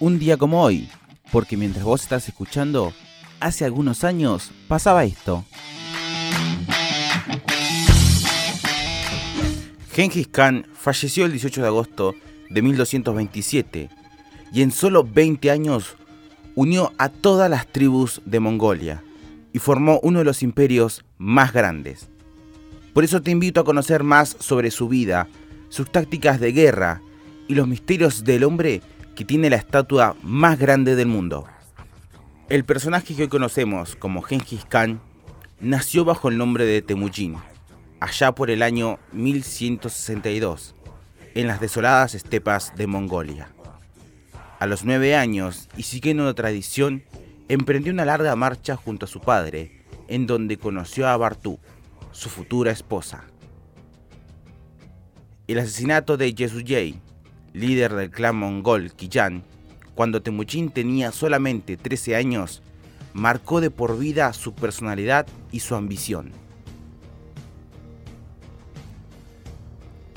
un día como hoy, porque mientras vos estás escuchando, hace algunos años pasaba esto. Genghis Khan falleció el 18 de agosto de 1227 y en solo 20 años unió a todas las tribus de Mongolia y formó uno de los imperios más grandes. Por eso te invito a conocer más sobre su vida, sus tácticas de guerra y los misterios del hombre que tiene la estatua más grande del mundo. El personaje que hoy conocemos como Genghis Khan nació bajo el nombre de Temujin, allá por el año 1162, en las desoladas estepas de Mongolia. A los nueve años, y siguiendo una tradición, emprendió una larga marcha junto a su padre, en donde conoció a Bartú, su futura esposa. El asesinato de Yesuyei, líder del clan mongol Qiyan, cuando Temujin tenía solamente 13 años, marcó de por vida su personalidad y su ambición.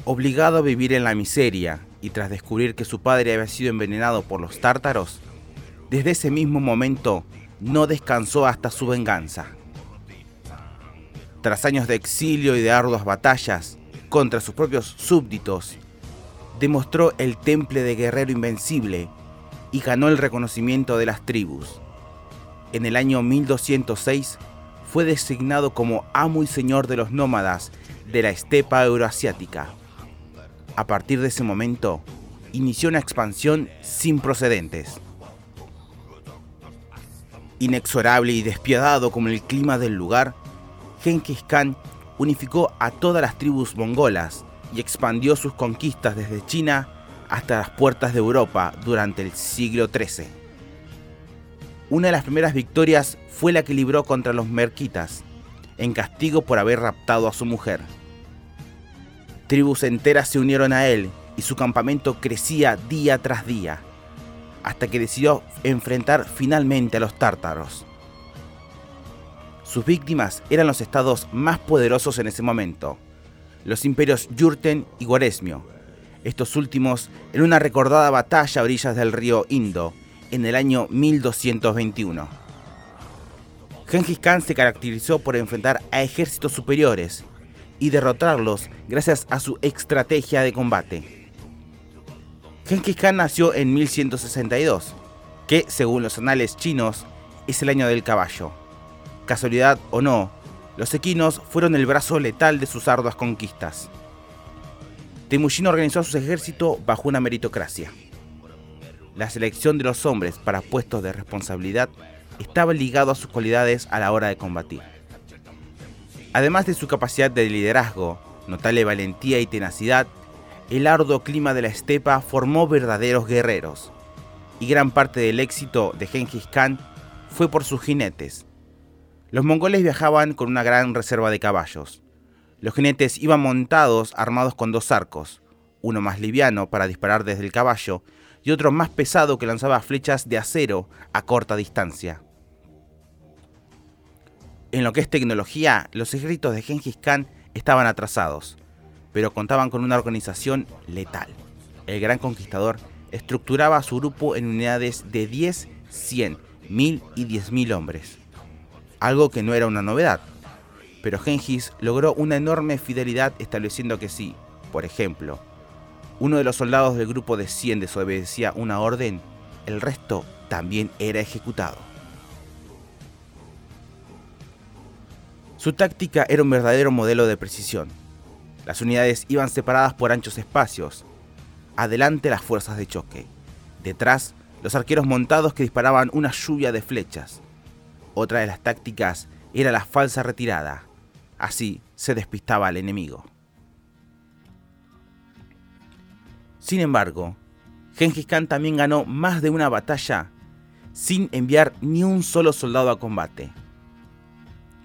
Obligado a vivir en la miseria y tras descubrir que su padre había sido envenenado por los tártaros, desde ese mismo momento no descansó hasta su venganza. Tras años de exilio y de arduas batallas contra sus propios súbditos, demostró el temple de guerrero invencible y ganó el reconocimiento de las tribus. En el año 1206 fue designado como amo y señor de los nómadas de la estepa euroasiática. A partir de ese momento, inició una expansión sin precedentes. Inexorable y despiadado como el clima del lugar, Genghis Khan unificó a todas las tribus mongolas y expandió sus conquistas desde China hasta las puertas de Europa durante el siglo XIII. Una de las primeras victorias fue la que libró contra los merquitas, en castigo por haber raptado a su mujer. Tribus enteras se unieron a él y su campamento crecía día tras día, hasta que decidió enfrentar finalmente a los tártaros. Sus víctimas eran los estados más poderosos en ese momento, los imperios Yurten y Guaresmio, estos últimos en una recordada batalla a orillas del río Indo en el año 1221. Genghis Khan se caracterizó por enfrentar a ejércitos superiores y derrotarlos gracias a su estrategia de combate. Genghis Khan nació en 1162, que según los anales chinos es el año del caballo. Casualidad o no, los equinos fueron el brazo letal de sus arduas conquistas. Temujin organizó a su ejército bajo una meritocracia. La selección de los hombres para puestos de responsabilidad estaba ligado a sus cualidades a la hora de combatir. Además de su capacidad de liderazgo, notable valentía y tenacidad, el arduo clima de la estepa formó verdaderos guerreros, y gran parte del éxito de Genghis Khan fue por sus jinetes, los mongoles viajaban con una gran reserva de caballos. Los jinetes iban montados armados con dos arcos, uno más liviano para disparar desde el caballo y otro más pesado que lanzaba flechas de acero a corta distancia. En lo que es tecnología, los ejércitos de Genghis Khan estaban atrasados, pero contaban con una organización letal. El gran conquistador estructuraba a su grupo en unidades de 10, 100, 1000 y 10.000 hombres algo que no era una novedad. Pero Gengis logró una enorme fidelidad estableciendo que si, por ejemplo, uno de los soldados del grupo de 100 desobedecía una orden, el resto también era ejecutado. Su táctica era un verdadero modelo de precisión. Las unidades iban separadas por anchos espacios. Adelante las fuerzas de choque. Detrás, los arqueros montados que disparaban una lluvia de flechas. Otra de las tácticas era la falsa retirada. Así se despistaba al enemigo. Sin embargo, Genghis Khan también ganó más de una batalla sin enviar ni un solo soldado a combate.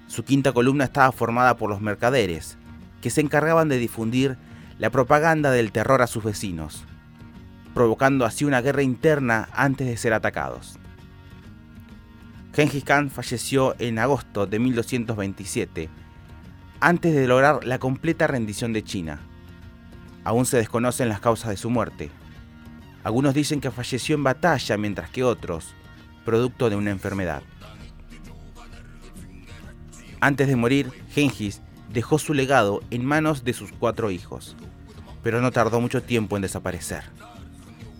Su quinta columna estaba formada por los mercaderes, que se encargaban de difundir la propaganda del terror a sus vecinos, provocando así una guerra interna antes de ser atacados. Genghis Khan falleció en agosto de 1227, antes de lograr la completa rendición de China. Aún se desconocen las causas de su muerte. Algunos dicen que falleció en batalla, mientras que otros, producto de una enfermedad. Antes de morir, Gengis dejó su legado en manos de sus cuatro hijos, pero no tardó mucho tiempo en desaparecer.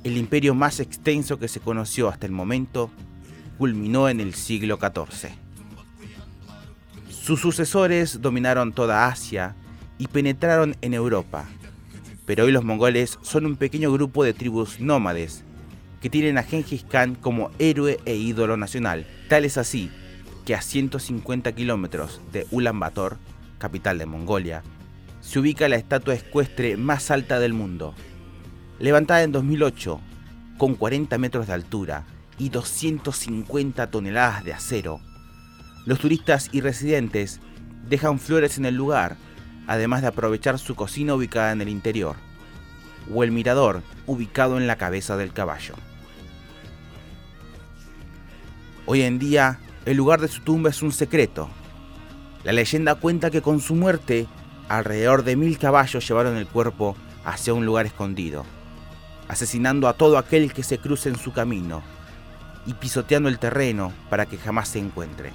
El imperio más extenso que se conoció hasta el momento culminó en el siglo XIV. Sus sucesores dominaron toda Asia y penetraron en Europa, pero hoy los mongoles son un pequeño grupo de tribus nómades que tienen a Genghis Khan como héroe e ídolo nacional. Tal es así que a 150 kilómetros de Ulaanbaatar, capital de Mongolia, se ubica la estatua ecuestre más alta del mundo. Levantada en 2008, con 40 metros de altura y 250 toneladas de acero, los turistas y residentes dejan flores en el lugar, además de aprovechar su cocina ubicada en el interior, o el mirador ubicado en la cabeza del caballo. Hoy en día, el lugar de su tumba es un secreto. La leyenda cuenta que con su muerte, alrededor de mil caballos llevaron el cuerpo hacia un lugar escondido, asesinando a todo aquel que se cruce en su camino y pisoteando el terreno para que jamás se encuentre.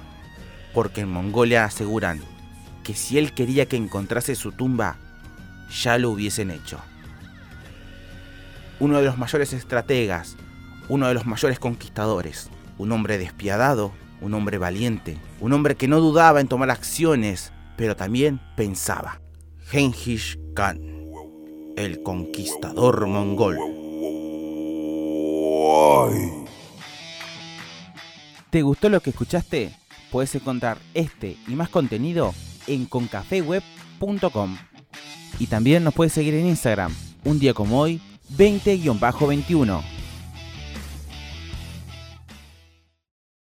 Porque en Mongolia aseguran que si él quería que encontrase su tumba, ya lo hubiesen hecho. Uno de los mayores estrategas, uno de los mayores conquistadores, un hombre despiadado, un hombre valiente, un hombre que no dudaba en tomar acciones, pero también pensaba. Genghis Khan, el conquistador mongol. ¿Te gustó lo que escuchaste? Puedes encontrar este y más contenido en concafeweb.com. Y también nos puedes seguir en Instagram, un día como hoy, 20-21.